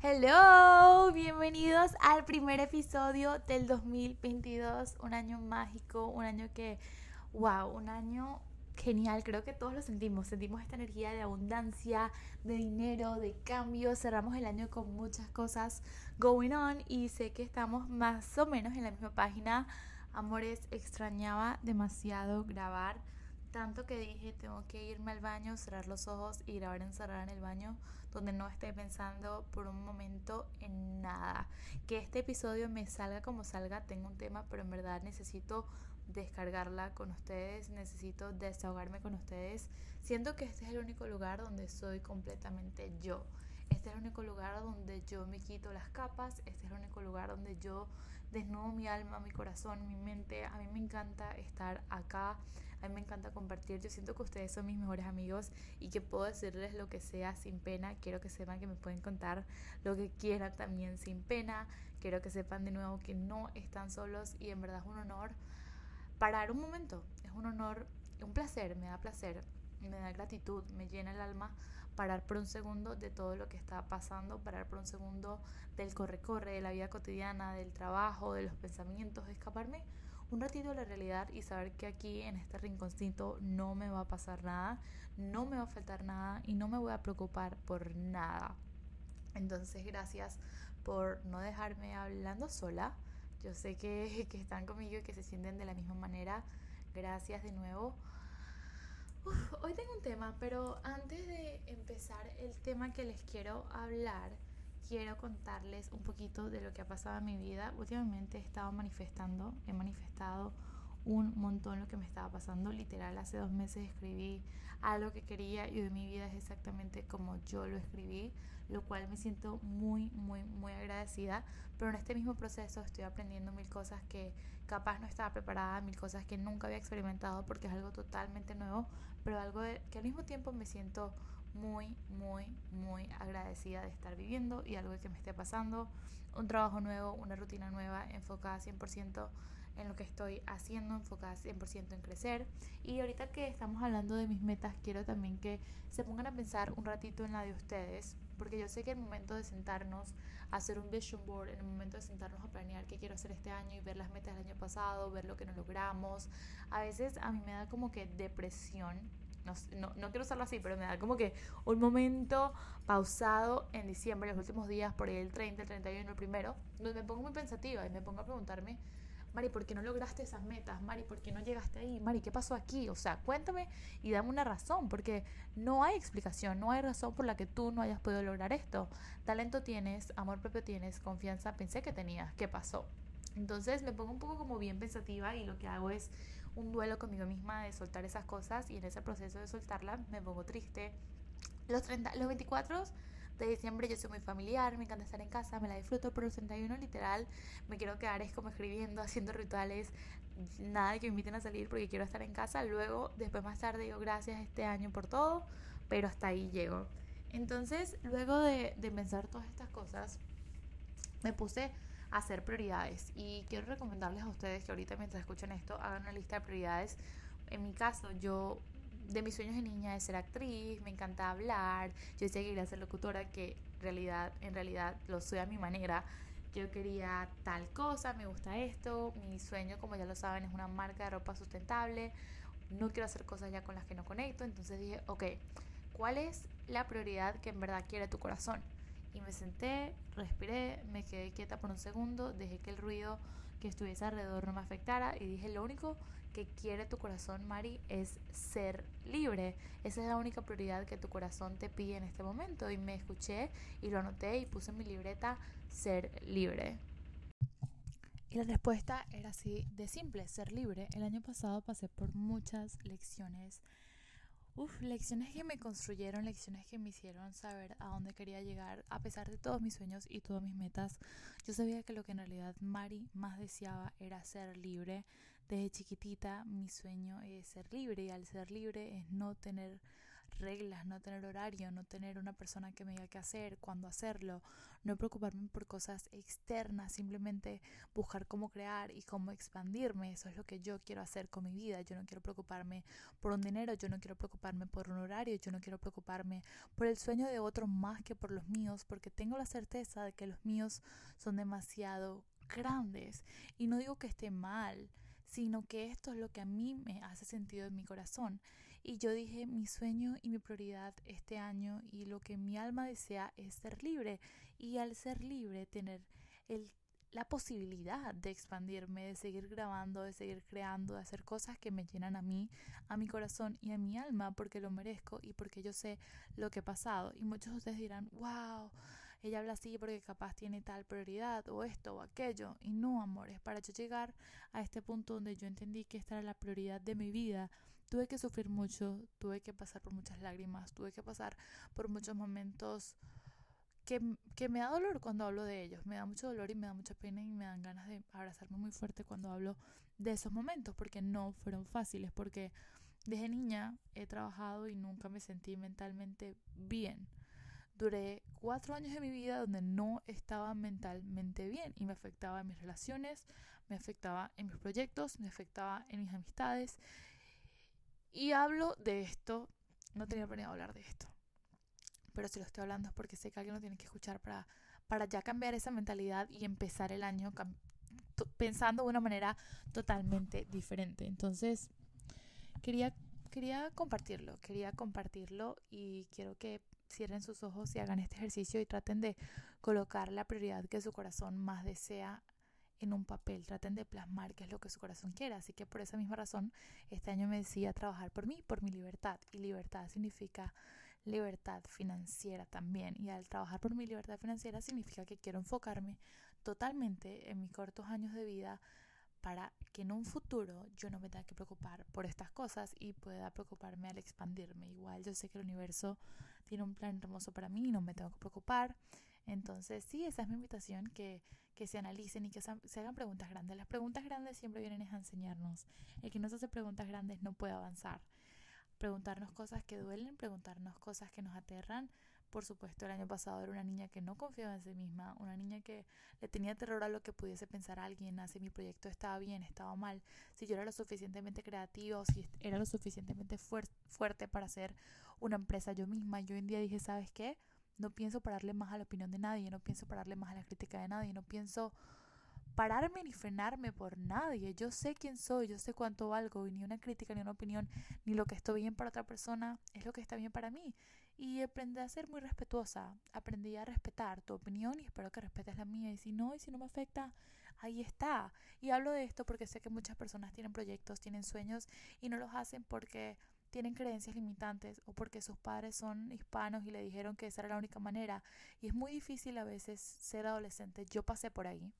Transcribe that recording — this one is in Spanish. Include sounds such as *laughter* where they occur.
Hello, bienvenidos al primer episodio del 2022, un año mágico, un año que, wow, un año genial, creo que todos lo sentimos, sentimos esta energía de abundancia, de dinero, de cambio, cerramos el año con muchas cosas going on y sé que estamos más o menos en la misma página. Amores, extrañaba demasiado grabar, tanto que dije, tengo que irme al baño, cerrar los ojos y grabar encerrada en el baño donde no esté pensando por un momento en nada. Que este episodio me salga como salga, tengo un tema, pero en verdad necesito descargarla con ustedes, necesito desahogarme con ustedes. Siento que este es el único lugar donde soy completamente yo. Este es el único lugar donde yo me quito las capas, este es el único lugar donde yo desnudo mi alma, mi corazón, mi mente. A mí me encanta estar acá, a mí me encanta compartir. Yo siento que ustedes son mis mejores amigos y que puedo decirles lo que sea sin pena. Quiero que sepan que me pueden contar lo que quieran también sin pena. Quiero que sepan de nuevo que no están solos y en verdad es un honor parar un momento. Es un honor, un placer, me da placer, me da gratitud, me llena el alma parar por un segundo de todo lo que está pasando, parar por un segundo del corre-corre, de la vida cotidiana, del trabajo, de los pensamientos, escaparme un ratito de la realidad y saber que aquí en este rinconcito no me va a pasar nada, no me va a faltar nada y no me voy a preocupar por nada. Entonces, gracias por no dejarme hablando sola yo sé que, *laughs* que están conmigo y que se sienten de la misma manera. Gracias de nuevo. Hoy tengo un tema, pero antes de empezar el tema que les quiero hablar, quiero contarles un poquito de lo que ha pasado en mi vida. Últimamente he estado manifestando, he manifestado un montón lo que me estaba pasando. Literal, hace dos meses escribí algo que quería y hoy mi vida es exactamente como yo lo escribí lo cual me siento muy, muy, muy agradecida. Pero en este mismo proceso estoy aprendiendo mil cosas que capaz no estaba preparada, mil cosas que nunca había experimentado porque es algo totalmente nuevo, pero algo que al mismo tiempo me siento muy, muy, muy agradecida de estar viviendo y algo que me esté pasando. Un trabajo nuevo, una rutina nueva, enfocada 100% en lo que estoy haciendo, enfocada 100% en crecer. Y ahorita que estamos hablando de mis metas, quiero también que se pongan a pensar un ratito en la de ustedes, porque yo sé que el momento de sentarnos a hacer un vision board, en el momento de sentarnos a planear qué quiero hacer este año y ver las metas del año pasado, ver lo que no logramos, a veces a mí me da como que depresión. No, no, no quiero usarlo así, pero me da como que un momento pausado en diciembre, los últimos días, por ahí el 30, el 31, el primero, donde me pongo muy pensativa y me pongo a preguntarme Mari, ¿por qué no lograste esas metas? Mari, ¿por qué no llegaste ahí? Mari, ¿qué pasó aquí? O sea, cuéntame y dame una razón, porque no hay explicación, no hay razón por la que tú no hayas podido lograr esto. Talento tienes, amor propio tienes, confianza pensé que tenías, ¿qué pasó? Entonces me pongo un poco como bien pensativa y lo que hago es un duelo conmigo misma de soltar esas cosas y en ese proceso de soltarlas me pongo triste. Los, 30, los 24 de diciembre yo soy muy familiar, me encanta estar en casa, me la disfruto, pero el 31 literal me quiero quedar es como escribiendo, *laughs* haciendo rituales, nada que me inviten a salir porque quiero estar en casa. Luego, después más tarde digo gracias este año por todo, pero hasta ahí llego. Entonces, luego de, de pensar todas estas cosas, me puse a hacer prioridades y quiero recomendarles a ustedes que ahorita mientras escuchan esto hagan una lista de prioridades. En mi caso, yo de mis sueños de niña es ser actriz, me encanta hablar, yo decía que quería ser locutora, que en realidad, en realidad lo soy a mi manera. Yo quería tal cosa, me gusta esto, mi sueño, como ya lo saben, es una marca de ropa sustentable, no quiero hacer cosas ya con las que no conecto, entonces dije, ok, ¿cuál es la prioridad que en verdad quiere tu corazón? Y me senté, respiré, me quedé quieta por un segundo, dejé que el ruido que estuviese alrededor no me afectara y dije, lo único que quiere tu corazón, Mari, es ser libre. Esa es la única prioridad que tu corazón te pide en este momento. Y me escuché y lo anoté y puse en mi libreta ser libre. Y la respuesta era así de simple, ser libre. El año pasado pasé por muchas lecciones. Uf, lecciones que me construyeron, lecciones que me hicieron saber a dónde quería llegar. A pesar de todos mis sueños y todas mis metas, yo sabía que lo que en realidad Mari más deseaba era ser libre, desde chiquitita mi sueño es ser libre y al ser libre es no tener reglas, no tener horario, no tener una persona que me diga qué hacer, cuándo hacerlo, no preocuparme por cosas externas, simplemente buscar cómo crear y cómo expandirme. Eso es lo que yo quiero hacer con mi vida. Yo no quiero preocuparme por un dinero, yo no quiero preocuparme por un horario, yo no quiero preocuparme por el sueño de otros más que por los míos, porque tengo la certeza de que los míos son demasiado grandes. Y no digo que esté mal, sino que esto es lo que a mí me hace sentido en mi corazón. Y yo dije, mi sueño y mi prioridad este año y lo que mi alma desea es ser libre. Y al ser libre, tener el la posibilidad de expandirme, de seguir grabando, de seguir creando, de hacer cosas que me llenan a mí, a mi corazón y a mi alma porque lo merezco y porque yo sé lo que he pasado. Y muchos de ustedes dirán, wow, ella habla así porque capaz tiene tal prioridad o esto o aquello. Y no, amores, para yo llegar a este punto donde yo entendí que esta era la prioridad de mi vida, tuve que sufrir mucho, tuve que pasar por muchas lágrimas, tuve que pasar por muchos momentos que, que, me da dolor cuando hablo de ellos, me da mucho dolor y me da mucha pena y me dan ganas de abrazarme muy fuerte cuando hablo de esos momentos, porque no fueron fáciles, porque desde niña he trabajado y nunca me sentí mentalmente bien. Duré cuatro años de mi vida donde no estaba mentalmente bien y me afectaba en mis relaciones, me afectaba en mis proyectos, me afectaba en mis amistades. Y hablo de esto, no tenía planeado hablar de esto, pero si lo estoy hablando es porque sé que alguien lo tiene que escuchar para, para ya cambiar esa mentalidad y empezar el año pensando de una manera totalmente diferente. Entonces, quería, quería compartirlo, quería compartirlo y quiero que cierren sus ojos y hagan este ejercicio y traten de colocar la prioridad que su corazón más desea en un papel, traten de plasmar qué es lo que su corazón quiere. Así que por esa misma razón, este año me decía trabajar por mí, por mi libertad. Y libertad significa libertad financiera también. Y al trabajar por mi libertad financiera significa que quiero enfocarme totalmente en mis cortos años de vida para que en un futuro yo no me tenga que preocupar por estas cosas y pueda preocuparme al expandirme. Igual yo sé que el universo tiene un plan hermoso para mí y no me tengo que preocupar. Entonces sí, esa es mi invitación, que, que se analicen y que se hagan preguntas grandes. Las preguntas grandes siempre vienen a enseñarnos. El que no se hace preguntas grandes no puede avanzar. Preguntarnos cosas que duelen, preguntarnos cosas que nos aterran, por supuesto, el año pasado era una niña que no confiaba en sí misma, una niña que le tenía terror a lo que pudiese pensar alguien, si mi proyecto estaba bien, estaba mal, si yo era lo suficientemente creativa o si era lo suficientemente fuerte para hacer una empresa yo misma. Yo hoy en día dije, ¿sabes qué? No pienso pararle más a la opinión de nadie, no pienso pararle más a la crítica de nadie, no pienso pararme ni frenarme por nadie. Yo sé quién soy, yo sé cuánto valgo y ni una crítica, ni una opinión, ni lo que está bien para otra persona es lo que está bien para mí. Y aprendí a ser muy respetuosa, aprendí a respetar tu opinión y espero que respetes la mía. Y si no, y si no me afecta, ahí está. Y hablo de esto porque sé que muchas personas tienen proyectos, tienen sueños y no los hacen porque tienen creencias limitantes o porque sus padres son hispanos y le dijeron que esa era la única manera. Y es muy difícil a veces ser adolescente. Yo pasé por ahí